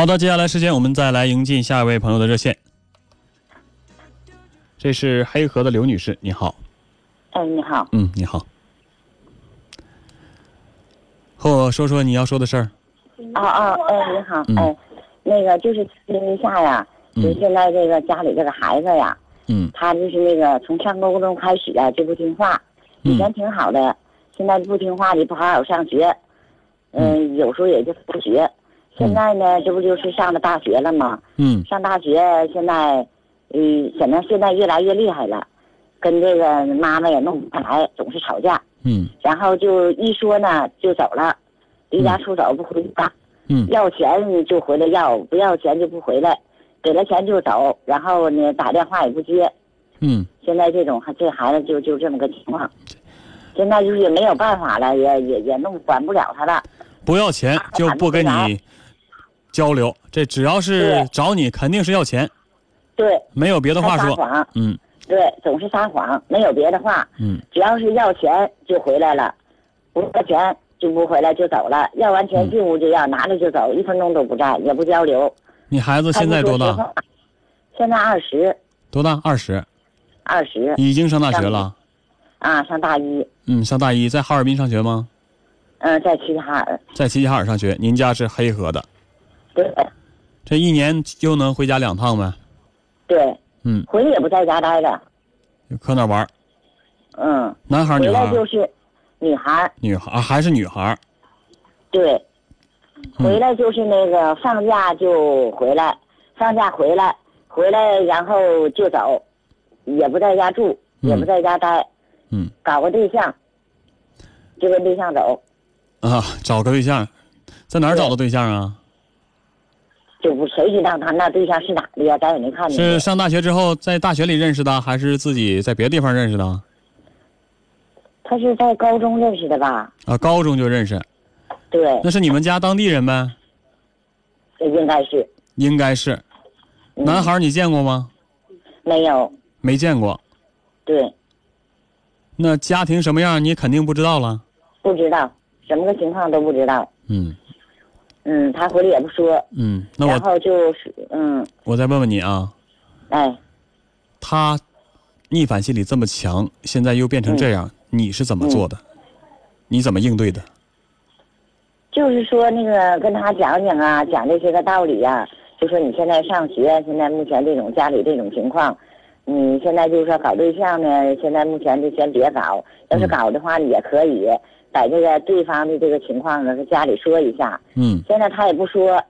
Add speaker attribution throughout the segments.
Speaker 1: 好的，接下来时间我们再来迎进下一位朋友的热线。这是黑河的刘女士，你好。
Speaker 2: 哎，你好。
Speaker 1: 嗯，你好。和我说说你要说的事儿。
Speaker 2: 哦哦，哎，你好，
Speaker 1: 嗯
Speaker 2: 哎，那个就是因一下呀，就
Speaker 1: 嗯
Speaker 2: 现在这个家里这个孩子呀，
Speaker 1: 嗯
Speaker 2: 他就是那个从上高中开始啊就不听话，以前挺好的，现在不听话的不好好上学，嗯，有时候也就不学。现在呢，这不就是上了大学了吗？
Speaker 1: 嗯
Speaker 2: 上大学现在，嗯，显得现在越来越厉害了，跟这个妈妈也弄不开来，总是吵架。
Speaker 1: 嗯
Speaker 2: 然后就一说呢就走了，离家出走不回家，
Speaker 1: 嗯
Speaker 2: 要钱就回来要，不要钱就不回来，给了钱就走，然后呢打电话也不接。
Speaker 1: 嗯
Speaker 2: 现在这种这孩子就就这么个情况，现在就是也没有办法了，也也也弄管不了他了。
Speaker 1: 不要钱就不跟你交流，这只要是找你肯定是要钱，
Speaker 2: 对，
Speaker 1: 没有别的话说。
Speaker 2: 撒谎，
Speaker 1: 嗯
Speaker 2: 对，总是撒谎，没有别的话，
Speaker 1: 嗯
Speaker 2: 只要是要钱就回来了，不要钱就不回来就走了，要完钱
Speaker 1: 嗯
Speaker 2: 进屋就要，拿着就走，一分钟都不占，也不交流。
Speaker 1: 你孩子现在多大？
Speaker 2: 现在二十，
Speaker 1: 多大？二十，
Speaker 2: 二十
Speaker 1: 已经上大学了。
Speaker 2: 啊，上大一，
Speaker 1: 嗯，上大一，在哈尔滨上学吗？
Speaker 2: 嗯、在齐齐哈尔，
Speaker 1: 在齐齐哈尔上学。您家是黑河的，
Speaker 2: 对。
Speaker 1: 这一年就能回家两趟呗？
Speaker 2: 对，
Speaker 1: 嗯，
Speaker 2: 回来也不在家待着，
Speaker 1: 搁那玩儿？
Speaker 2: 嗯，
Speaker 1: 男孩儿、女
Speaker 2: 回
Speaker 1: 孩
Speaker 2: 就是女孩儿，
Speaker 1: 女孩还是女孩儿？
Speaker 2: 对，
Speaker 1: 嗯。
Speaker 2: 回来就是那个放假就回来，放假回来，回来然后就走，也不在家住，也不在家待，
Speaker 1: 嗯。
Speaker 2: 搞个对象，就跟对象走，
Speaker 1: 啊，找个对象，在哪儿找的对象啊？
Speaker 2: 就不谁知道他那对象是哪的呀？咱也没看见。
Speaker 1: 是上大学之后在大学里认识的，还是自己在别的地方认识的？
Speaker 2: 他是在高中认识的吧？
Speaker 1: 啊，高中就认识，
Speaker 2: 对，
Speaker 1: 那是你们家当地人呗？
Speaker 2: 应该是。
Speaker 1: 应该是。
Speaker 2: 嗯
Speaker 1: 男孩你见过吗？
Speaker 2: 没有，
Speaker 1: 没见过。
Speaker 2: 对，
Speaker 1: 那家庭什么样你肯定不知道了。
Speaker 2: 不知道什么个情况都不知道。
Speaker 1: 嗯
Speaker 2: 嗯，他回来也不说，
Speaker 1: 嗯，那我
Speaker 2: 然后就是嗯，
Speaker 1: 我再问问你啊，
Speaker 2: 哎，
Speaker 1: 他逆反心理这么强，现在又变成这样，
Speaker 2: 嗯
Speaker 1: 你是怎么做的？你怎么应对的？
Speaker 2: 就是说那个跟他讲讲啊，讲这些个道理呀、就说你现在上学，现在目前这种家里这种情况，你现在就是说搞对象呢，现在目前就先别搞，要是
Speaker 1: 嗯。
Speaker 2: 搞的话你也可以在这个对方的这个情况呢，跟家里说一下。
Speaker 1: 嗯
Speaker 2: 现在他也不说，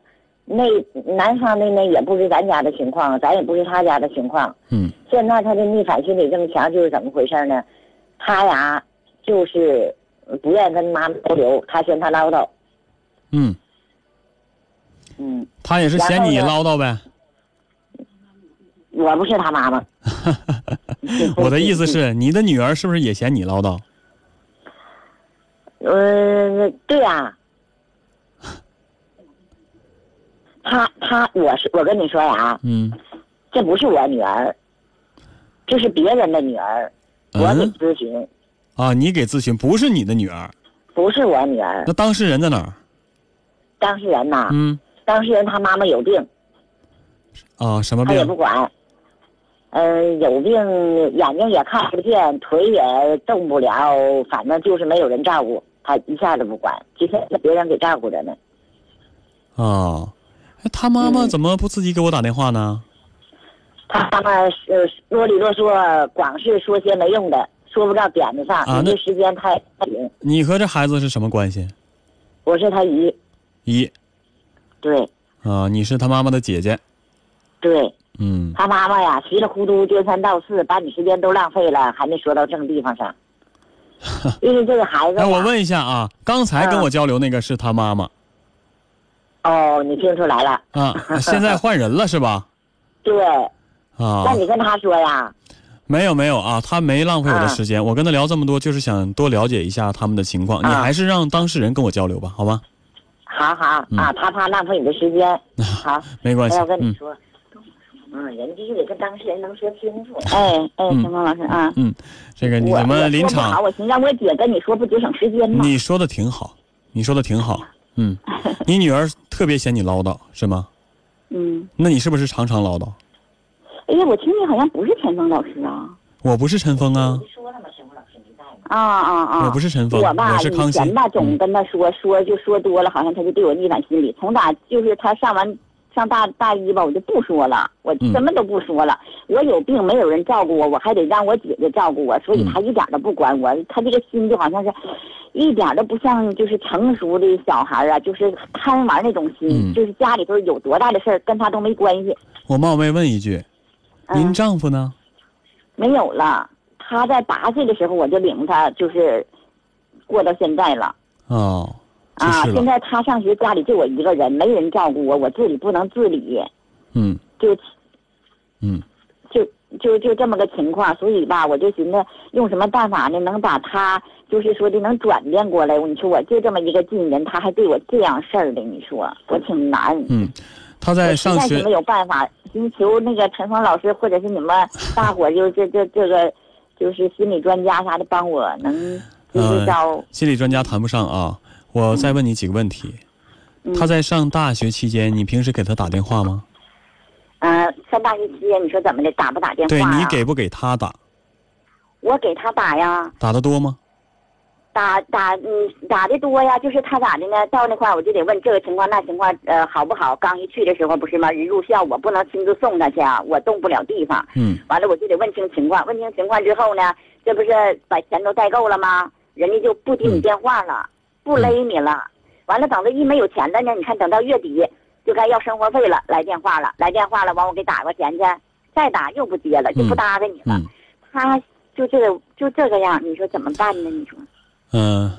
Speaker 2: 那男方的呢也不是咱家的情况，咱也不是他家的情况。
Speaker 1: 嗯
Speaker 2: 现在他的逆反心理这么强，就是怎么回事呢？他呀，就是不愿意跟妈妈交流，他嫌他唠叨。
Speaker 1: 嗯，
Speaker 2: 嗯，
Speaker 1: 他也是嫌你唠叨呗。
Speaker 2: 我不是他妈妈。
Speaker 1: 我的意思是，你的女儿是不是也嫌你唠叨？
Speaker 2: 呃，对呀、他他我是我跟你说呀，
Speaker 1: 嗯
Speaker 2: 这不是我女儿，这是别人的女儿，我给
Speaker 1: 嗯
Speaker 2: 咨询，
Speaker 1: 啊，你给咨询，不是你的女儿，
Speaker 2: 不是我女儿
Speaker 1: 那。当事人在哪儿？
Speaker 2: 当事人呐，
Speaker 1: 嗯
Speaker 2: 当事人他妈妈有病，
Speaker 1: 啊，什么病
Speaker 2: 他也？不管。嗯、有病，眼睛也看不见，腿也动不了，反正就是没有人照顾，他一下子不管，今天别人给照顾着呢。
Speaker 1: 哦，哎他妈妈
Speaker 2: 嗯
Speaker 1: 怎么不自己给我打电话呢？
Speaker 2: 他妈妈呃啰里啰嗦，光是说些没用的，说不到点子上。
Speaker 1: 啊那
Speaker 2: 你这时间太太紧。
Speaker 1: 你和这孩子是什么关系？
Speaker 2: 我是他姨，
Speaker 1: 姨
Speaker 2: 对
Speaker 1: 啊，你是他妈妈的姐姐。
Speaker 2: 对，
Speaker 1: 嗯
Speaker 2: 他妈妈呀，稀里糊涂颠三倒四，把你时间都浪费了，还没说到正地方上。因为这个孩子呀，
Speaker 1: 哎，我问一下啊，刚才跟
Speaker 2: 嗯。
Speaker 1: 我交流那个是他妈妈。
Speaker 2: 哦，你听出来了？
Speaker 1: 啊，现在换人了是吧？
Speaker 2: 对，
Speaker 1: 啊。
Speaker 2: 那，你跟他说呀，
Speaker 1: 没有没有啊，他没浪费我的
Speaker 2: 啊。
Speaker 1: 时间，我跟他聊这么多，就是想多了解一下他们的情况。你
Speaker 2: 啊
Speaker 1: 还是让当事人跟我交流吧，好吗？
Speaker 2: 好好。
Speaker 1: 嗯。
Speaker 2: 啊，他怕浪费你的时间。好，
Speaker 1: 没关系
Speaker 2: 我要，跟你
Speaker 1: 嗯。
Speaker 2: 说，嗯，人必须得跟当事人能说清楚。哎哎，
Speaker 1: 嗯
Speaker 2: 陈峰老师啊。
Speaker 1: 嗯，这个你
Speaker 2: 我
Speaker 1: 怎么
Speaker 2: 我说不
Speaker 1: 临场
Speaker 2: 好，？我寻思让我姐跟你说，不节省时间吗？
Speaker 1: 你说的挺好，你说的挺好，嗯，你女儿特别嫌你唠叨是吗？
Speaker 3: 嗯，
Speaker 1: 那你是不是常常唠叨？
Speaker 3: 哎呀，我听你好像不是陈峰老师啊。
Speaker 1: 我不是陈峰啊，
Speaker 3: 啊啊啊！
Speaker 1: 我不是陈峰，
Speaker 3: 我吧，
Speaker 1: 是康熙。
Speaker 3: 以前吧，总跟他说说就说多了，好像他就对我逆反心理。从打就是他上完上大大一吧，我就不说了，我什么都不说了。我有病，没有人照顾我，我还得让我姐姐照顾我，所以她一点都不管我。他这个心就好像是，一点都不像就是成熟的小孩啊，就是贪玩那种心，就是家里头有多大的事儿跟他都没关系。
Speaker 1: 我冒昧问一句，您丈夫呢？
Speaker 3: 没有了，他在八岁的时候我就领他，就是过到现在了。
Speaker 1: 哦，
Speaker 3: 啊，现在他上学，家里就我一个人，没人照顾我，我自己不能自理。
Speaker 1: 嗯。
Speaker 3: 就，
Speaker 1: 嗯，
Speaker 3: 就就就这么个情况，所以吧，我就寻思用什么办法呢，能把他就是说的能转变过来。你说我就这么一个近人，他还对我这样事儿的，你说我挺难。
Speaker 1: 嗯。他在上学，
Speaker 3: 是没有办法，寻求那个陈峰老师，或者是你们大伙，就这这这个，就是心理专家啥的，帮我能支招。
Speaker 1: 心理专家谈不上啊，我再问你几个问题。他在上大学期间，你平时给他打电话吗？
Speaker 3: 嗯，上大学期间，你说怎么的，打不打电话？
Speaker 1: 对你给不给他打？
Speaker 3: 我给他打呀。
Speaker 1: 打的多吗？
Speaker 3: 打打嗯打的多呀，就是他咋的呢？到那块我就得问这个情况那情况，呃好不好？刚一去的时候不是吗？人入校我不能亲自送他去啊，我动不了地方。
Speaker 1: 嗯。
Speaker 3: 完了我就得问清情况，问清情况之后呢，这不是把钱都带够了吗？人家就不接你电话了，不勒你了。完了等着一没有钱了呢，你看等到月底就该要生活费了，来电话了，来电话了，完我给打过钱去，再打又不接了，就不搭理你了。他就这个就这个样，你说怎么办呢？你说？
Speaker 1: 嗯，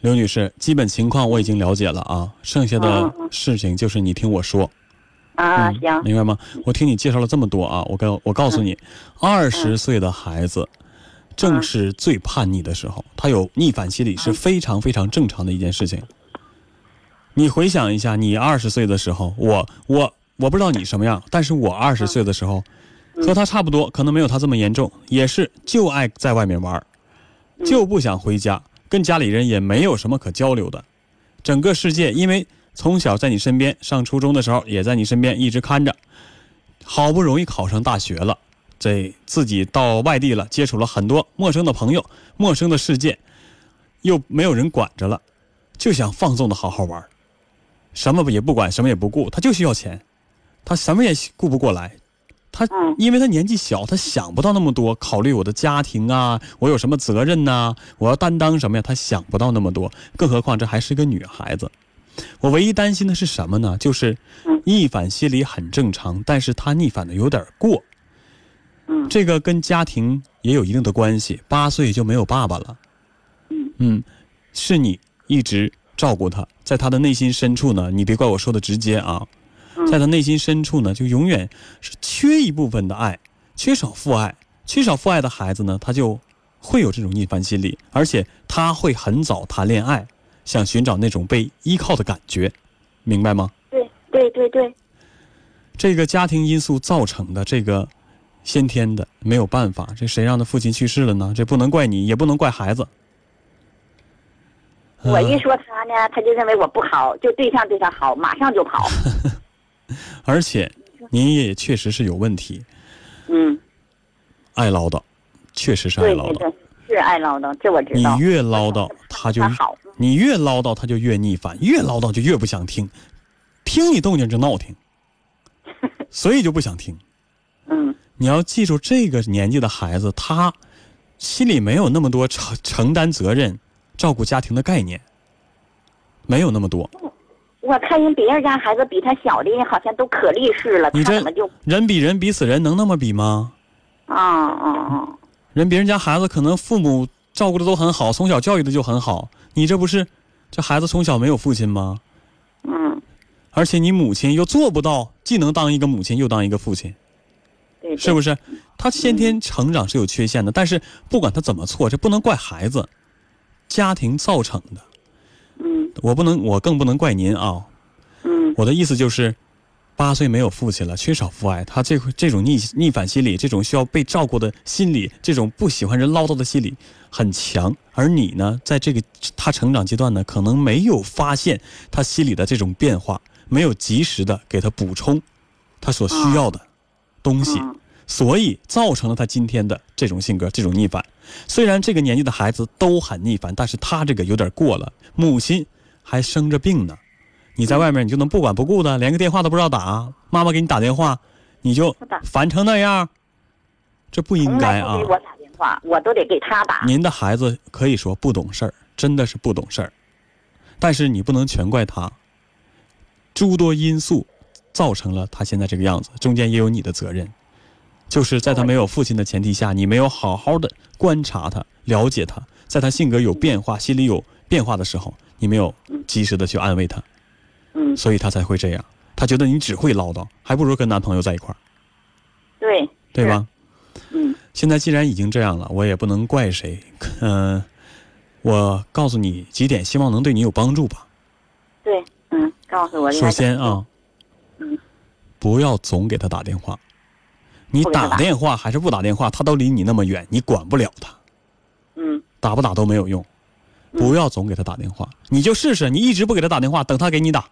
Speaker 1: 刘女士，基本情况我已经了解了啊，剩下的事情就是你听我说。
Speaker 3: 啊，行，
Speaker 1: 明白吗？我听你介绍了这么多啊，我告我告诉你，二十岁的孩子正是最叛逆的时候，他有逆反心理是非常非常正常的一件事情。你回想一下，你二十岁的时候，我我我不知道你什么样，但是我二十岁的时候和他差不多，可能没有他这么严重，也是就爱在外面玩，就不想回家。跟家里人也没有什么可交流的，整个世界因为从小在你身边，上初中的时候也在你身边一直看着，好不容易考上大学了，这自己到外地了，接触了很多陌生的朋友，陌生的世界，又没有人管着了，就想放纵的好好玩，什么也不管，什么也不顾，他就需要钱，他什么也顾不过来。他，因为他年纪小，他想不到那么多，考虑我的家庭啊，我有什么责任呐，我要担当什么呀？他想不到那么多，更何况这还是个女孩子。我唯一担心的是什么呢？就是逆反心理很正常，但是他逆反的有点过。
Speaker 3: 嗯，
Speaker 1: 这个跟家庭也有一定的关系。八岁就没有爸爸了。
Speaker 3: 嗯
Speaker 1: 嗯，是你一直照顾他，在他的内心深处呢，你别怪我说的直接啊。在他内心深处呢，就永远是缺一部分的爱，缺少父爱，缺少父爱的孩子呢，他就会有这种逆反心理，而且他会很早谈恋爱，想寻找那种被依靠的感觉，明白吗？
Speaker 3: 对对对对，
Speaker 1: 这个家庭因素造成的这个先天的没有办法，这谁让他父亲去世了呢？这不能怪你，也不能怪孩子。
Speaker 3: 我一说他呢，他就认为我不好，就对象对他好，马上就跑。
Speaker 1: 而且，您也确实是有问题。
Speaker 3: 嗯。
Speaker 1: 爱唠叨，确实是爱唠叨。
Speaker 3: 是爱唠叨，这我知
Speaker 1: 道。你越唠叨，他就
Speaker 3: 好；
Speaker 1: 你越唠叨，他就越逆反；越唠叨就越不想听，听你动静就闹挺，所以就不想听。
Speaker 3: 嗯。
Speaker 1: 你要记住，这个年纪的孩子，他心里没有那么多承承担责任、照顾家庭的概念，没有那么多。
Speaker 3: 我看人别人家孩子比他小的，好像都可立式了。
Speaker 1: 你这
Speaker 3: 怎么就
Speaker 1: 人比人比死人，能那么比吗？
Speaker 3: 啊啊啊！
Speaker 1: 人别人家孩子可能父母照顾的都很好，从小教育的就很好。你这不是这孩子从小没有父亲吗？
Speaker 3: 嗯。
Speaker 1: 而且你母亲又做不到，既能当一个母亲，又当一个父亲。
Speaker 3: 对。
Speaker 1: 是不是？他先天成长是有缺陷的，但是不管他怎么错，这不能怪孩子，家庭造成的。
Speaker 3: 嗯，
Speaker 1: 我不能，我更不能怪您啊。
Speaker 3: 嗯，
Speaker 1: 我的意思就是，八岁没有父亲了，缺少父爱，他这这种逆逆反心理，这种需要被照顾的心理，这种不喜欢人唠叨的心理很强。而你呢，在这个他成长阶段呢，可能没有发现他心理的这种变化，没有及时的给他补充，他所需要的东西，
Speaker 2: 嗯
Speaker 1: 所以造成了他今天的这种性格、这种逆反。虽然这个年纪的孩子都很逆反，但是他这个有点过了。母亲还生着病呢，你在外面你就能不管不顾的，连个电话都不知道打，妈妈给你打电话，你就烦成那样，这不应该啊
Speaker 2: 给！我打电话，我都得给他打。
Speaker 1: 您的孩子可以说不懂事儿，真的是不懂事儿，但是你不能全怪他，诸多因素造成了他现在这个样子，中间也有你的责任，就是在他没有父亲的前提下，你没有好好的观察他、了解他，在他性格有变化、心里有变化的时候，你没有及时的去安慰他，
Speaker 2: 嗯，
Speaker 1: 所以他才会这样。他觉得你只会唠叨，还不如跟男朋友在一块儿，
Speaker 2: 对，
Speaker 1: 对吧？
Speaker 2: 嗯。
Speaker 1: 现在既然已经这样了，我也不能怪谁。嗯、我告诉你几点，希望能对你有帮助吧。
Speaker 2: 对，嗯，告诉我
Speaker 1: 首先啊，
Speaker 2: 嗯，
Speaker 1: 不要总给他打电话。你
Speaker 2: 打
Speaker 1: 打电话还是不打电话，他都离你那么远，你管不了他，
Speaker 2: 嗯
Speaker 1: 打不打都没有用。
Speaker 2: 嗯
Speaker 1: 不要总给他打电话，你就试试，你一直不给他打电话，等他给你打，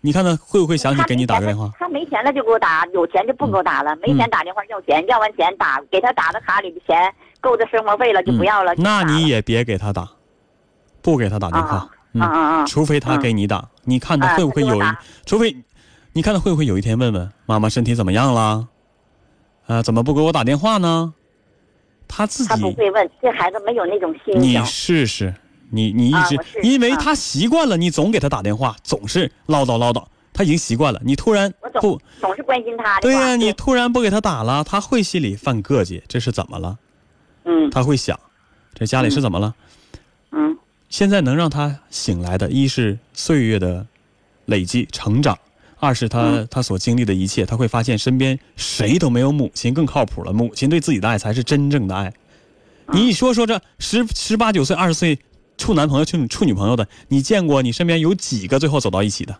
Speaker 1: 你看他会不会想起给你打个电话？
Speaker 2: 他没钱了就给我打，有钱就不给我打了。没钱打电话要钱，要完钱打，给他打的卡里的钱够他生活费了就不要了。
Speaker 1: 那你也别给他打，不给他打电话
Speaker 2: 啊，
Speaker 1: 嗯
Speaker 2: 啊啊啊！
Speaker 1: 除非他给你打，你看他会不会有除非你看他会不会有一天问问妈妈身体怎么样了？啊，怎么不给我打电话呢？他自
Speaker 2: 他不
Speaker 1: 己，
Speaker 2: 会问，这孩子没有那种心
Speaker 1: 你。试试，你你一直因为他习惯了，你总给他打电话，总是唠叨唠叨，他已经习惯了。你突然不，
Speaker 2: 总是关心他
Speaker 1: 对呀、
Speaker 2: 话
Speaker 1: 你突然不给他打了，他会心里犯膈气，这是怎么了？
Speaker 2: 嗯
Speaker 1: 他会想，这家里是怎么了？
Speaker 2: 嗯
Speaker 1: 现在能让他醒来的，一是岁月的累积成长，二是他、
Speaker 2: 嗯
Speaker 1: 他所经历的一切，他会发现身边谁都没有母亲更靠谱了，母亲对自己的爱才是真正的爱。你一说说这十十八九岁、二十岁处男朋友、处处女朋友的，你见过你身边有几个最后走到一起的？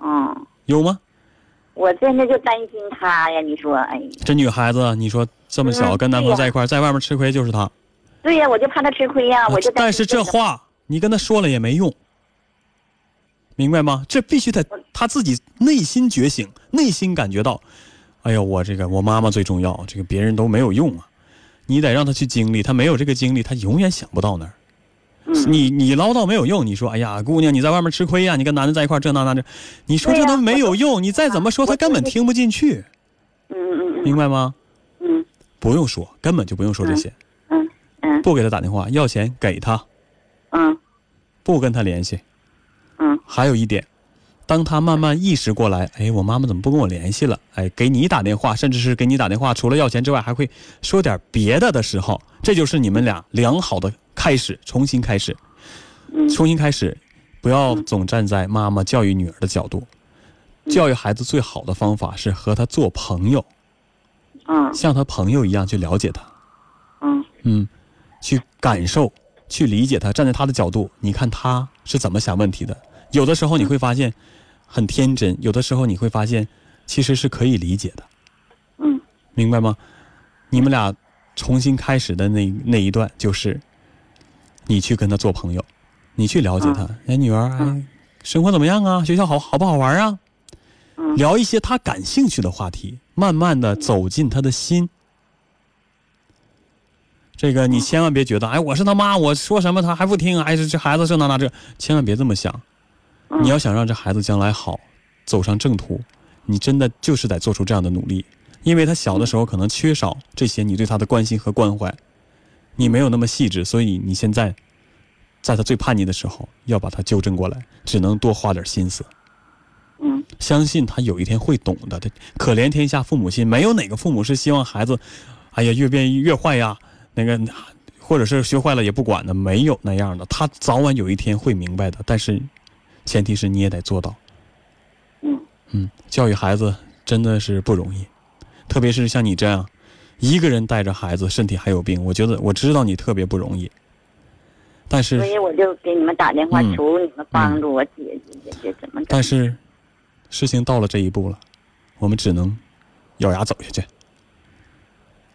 Speaker 2: 嗯，
Speaker 1: 有吗？
Speaker 2: 我真的就担心他呀。你说，哎，
Speaker 1: 这女孩子，你说这么小
Speaker 2: 嗯
Speaker 1: 跟男朋友在一块儿，在外面吃亏就是她。
Speaker 2: 对呀，我就怕他吃亏呀，我就
Speaker 1: 但是这话你跟他说了也没用，明白吗？这必须得他自己内心觉醒，内心感觉到，哎呀，我这个我妈妈最重要，这个别人都没有用啊。你得让他去经历，他没有这个经历，他永远想不到那儿。
Speaker 2: 嗯
Speaker 1: 你你唠叨没有用，你说哎呀，姑娘你在外面吃亏呀、你跟男的在一块儿这那那这，你说这都没有用，你再怎么说
Speaker 2: 我
Speaker 1: 他根本听不进去，
Speaker 2: 嗯嗯嗯
Speaker 1: 明白吗？
Speaker 2: 嗯
Speaker 1: 不用说，根本就不用说这些，
Speaker 2: 嗯嗯
Speaker 1: 不给他打电话，要钱给他，
Speaker 2: 嗯
Speaker 1: 不跟他联系。
Speaker 2: 嗯
Speaker 1: 还有一点，当他慢慢意识过来，哎，我妈妈怎么不跟我联系了？哎，给你打电话，甚至是给你打电话，除了要钱之外，还会说点别的的时候，这就是你们俩良好的开始，重新开始，
Speaker 2: 嗯
Speaker 1: 重新开始，不要总站在妈妈教育女儿的角度。教育孩子最好的方法是和他做朋友，
Speaker 2: 嗯
Speaker 1: 像他朋友一样去了解他，
Speaker 2: 嗯
Speaker 1: 嗯，去感受、去理解他，站在他的角度，你看他是怎么想问题的。有的时候你会发现很天真，有的时候你会发现其实是可以理解的，
Speaker 2: 嗯
Speaker 1: 明白吗？你们俩重新开始的那那一段，就是你去跟他做朋友，你去了解他。哎，女儿，哎，生活怎么样啊？学校好好不好玩啊？
Speaker 2: 嗯
Speaker 1: 聊一些他感兴趣的话题，慢慢的走进他的心。这个你千万别觉得，哎，我是他妈，我说什么他还不听，哎，这这孩子这那那这，千万别这么想。
Speaker 2: 嗯
Speaker 1: 你要想让这孩子将来好，走上正途，你真的就是得做出这样的努力，因为他小的时候可能缺少这些你对他的关心和关怀，你没有那么细致，所以你现在在他最叛逆的时候要把他纠正过来，只能多花点心思。
Speaker 2: 嗯
Speaker 1: 相信他有一天会懂的。这可怜天下父母心，没有哪个父母是希望孩子，哎呀越变越坏呀，那个或者是学坏了也不管的，没有那样的。他早晚有一天会明白的，但是前提是你也得做到。
Speaker 2: 嗯
Speaker 1: 嗯，教育孩子真的是不容易，特别是像你这样一个人带着孩子，身体还有病，我觉得我知道你特别不容易。但是
Speaker 2: 所以我就给你们打电话
Speaker 1: 嗯
Speaker 2: 求你们帮助我解决解决怎么。
Speaker 1: 但是事情到了这一步了，我们只能咬牙走下去。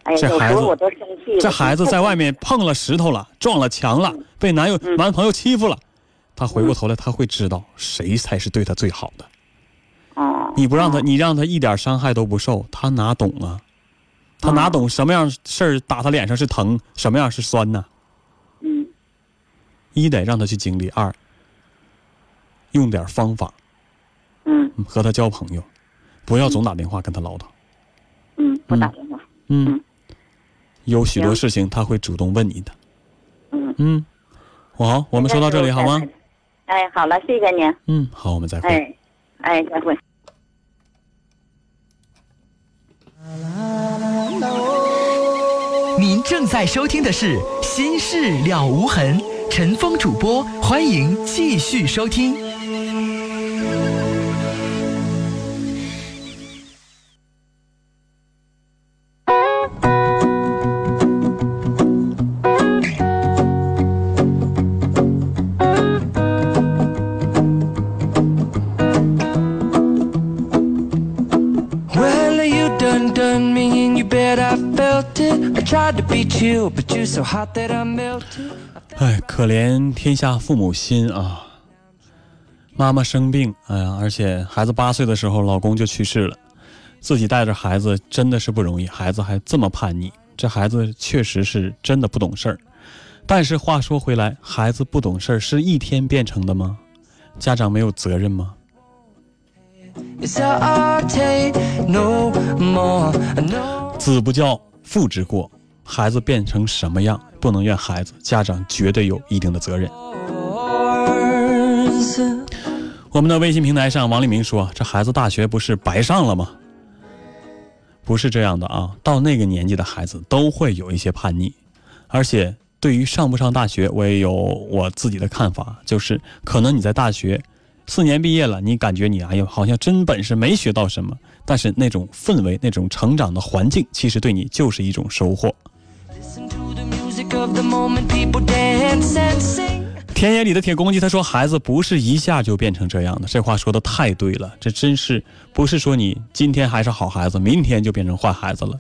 Speaker 2: 哎呀，
Speaker 1: 这孩子
Speaker 2: 有时候我都生气。
Speaker 1: 这孩子在外面碰了石头了，撞了墙了，被男友
Speaker 2: 嗯
Speaker 1: 男朋友欺负了，他回过头来他会知道谁才是对他最好的。
Speaker 3: 哦，
Speaker 1: 你不让他，
Speaker 3: 哦
Speaker 1: 你让他一点伤害都不受，他哪懂啊？他哪懂什么样事儿打他脸上是疼，什么样是酸呢？
Speaker 3: 嗯
Speaker 1: 一得让他去经历，二用点方法
Speaker 3: 嗯
Speaker 1: 嗯和他交朋友，不要总打电话跟他唠叨。
Speaker 3: 嗯，不打电话。
Speaker 1: 嗯
Speaker 3: 嗯，
Speaker 1: 有许多事情他会主动问你的。
Speaker 3: 嗯，
Speaker 1: 嗯，好，我们说到这里好吗？？
Speaker 3: 哎，好了，谢谢您。
Speaker 1: 嗯，好，我们再会。
Speaker 3: 哎，哎，再会。
Speaker 4: 您正在收听的是《心事了无痕》，陈峰主播，欢迎继续收听。
Speaker 5: Done done me and you bet I felt it. I tried to be chill, but you're so hot that I melted.
Speaker 1: 哎，可怜天下父母心啊！妈妈生病，哎呀，而且孩子八岁的时候，老公就去世了，自己带着孩子真的是不容易，孩子还这么叛逆，这孩子确实是真的不懂事儿。但是话说回来，孩子不懂事儿是一天变成的吗？家长没有责任吗？子不教，父之过。孩子变成什么样，不能怨孩子，家长绝对有一定的责任。我们的微信平台上，王立明说：“这孩子大学不是白上了吗？”不是这样的啊，到那个年纪的孩子都会有一些叛逆，而且对于上不上大学，我也有我自己的看法，就是可能你在大学四年毕业了，你感觉你哎呦好像真本事没学到什么，但是那种氛围、那种成长的环境，其实对你就是一种收获。
Speaker 5: Listen to the music of the moment, people dance and sing.
Speaker 1: 田野里的铁公鸡他说：“孩子不是一下就变成这样的。”这话说的太对了，这真是不是说你今天还是好孩子，明天就变成坏孩子了。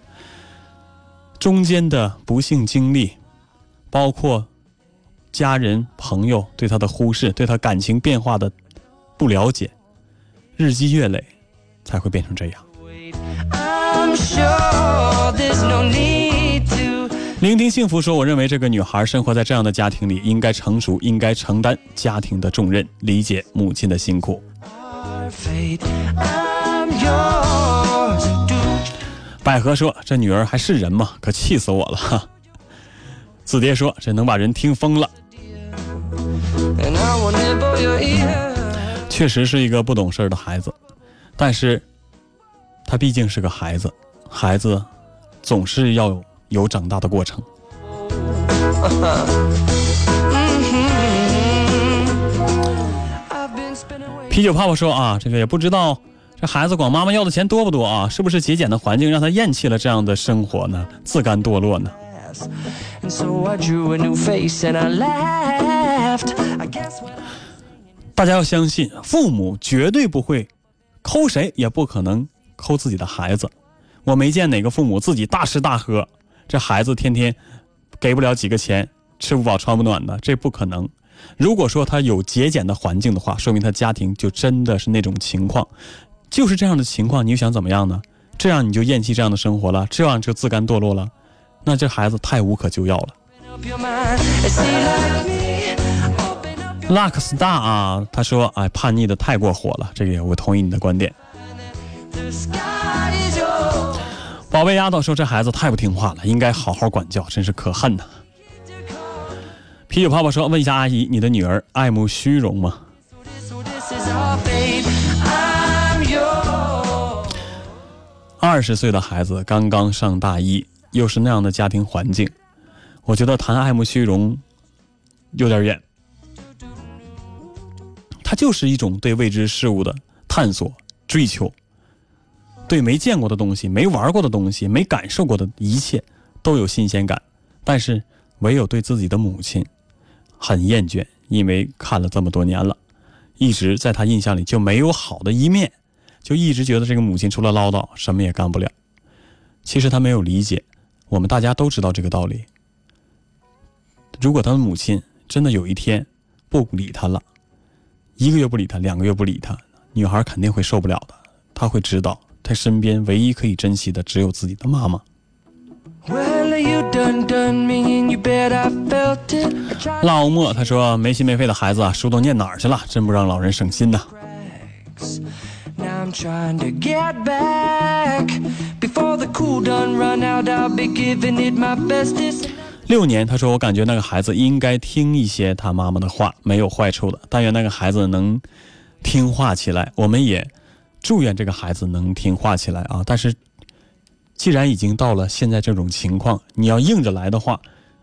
Speaker 1: 中间的不幸经历，包括家人、朋友对他的忽视，对他感情变化的不了解，日积月累，才会变成这样。聆听幸福说：“我认为这个女孩生活在这样的家庭里，应该成熟，应该承担家庭的重任，理解母亲的辛苦。”百合说：“这女儿还是人吗？可气死我了！”哈。子蝶说：“这能把人听疯了。确实是一个不懂事的孩子，但是他毕竟是个孩子，孩子总是要有长大的过程。啤酒泡泡说：“啊，这个也不知道这孩子管妈妈要的钱多不多啊？是不是节俭的环境让他厌弃了这样的生活呢？自甘堕落呢？”大家要相信，父母绝对不会抠谁，也不可能抠自己的孩子。我没见哪个父母自己大吃大喝，这孩子天天给不了几个钱，吃不饱穿不暖的，这不可能。如果说他有节俭的环境的话，说明他家庭就真的是那种情况，就是这样的情况，你又想怎么样呢？这样你就厌弃这样的生活了，这样就自甘堕落了，那这孩子太无可救药了。
Speaker 5: Open up
Speaker 1: 拉克斯大啊，他说：“哎，叛逆的太过火了。”这个我同意你的观点。宝贝丫头说：“这孩子太不听话了，应该好好管教，真是可恨呐。”啤酒泡泡说：“问一下阿姨，你的女儿爱慕虚荣吗二十岁的孩子刚刚上大一，又是那样的家庭环境，我觉得谈爱慕虚荣有点远。它就是一种对未知事物的探索、追求，对没见过的东西、没玩过的东西、没感受过的一切都有新鲜感。但是唯有对自己的母亲很厌倦，因为看了这么多年了，一直在他印象里就没有好的一面，就一直觉得这个母亲除了唠叨什么也干不了。其实他没有理解，我们大家都知道这个道理。如果他的母亲真的有一天不理他了，一个月不理他，两个月不理他，女孩肯定会受不了的。她会知道，她身边唯一可以珍惜的只有自己的妈妈。老莫他说没心没肺的孩子啊，书都念哪儿去了？真不让老人省心呐。六年，他说我感觉那个孩子应该听一些他妈妈的话，没有坏处的。但愿那个孩子能听话起来，我们也祝愿这个孩子能听话起来啊。但是既然已经到了现在这种情况，你要硬着来的话，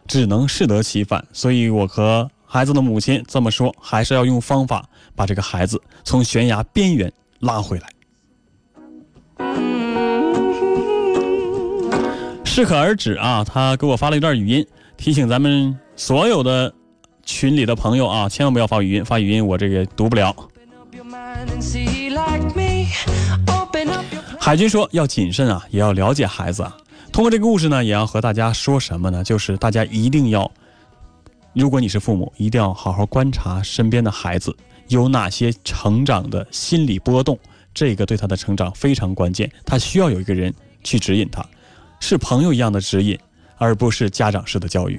Speaker 1: 只能适得其反。所以我和孩子的母亲这么说，还是要用方法把这个孩子从悬崖边缘拉回来。适可而止啊！他给我发了一段语音，提醒咱们所有的群里的朋友啊，千万不要发语音，发语音我这个读不了。海军说要谨慎啊，也要了解孩子啊。通过这个故事呢，也要和大家说什么呢？就是大家一定要，如果你是父母，一定要好好观察身边的孩子有哪些成长的心理波动，这个对他的成长非常关键。他需要有一个人去指引他，是朋友一样的指引，而不是家长式的教育。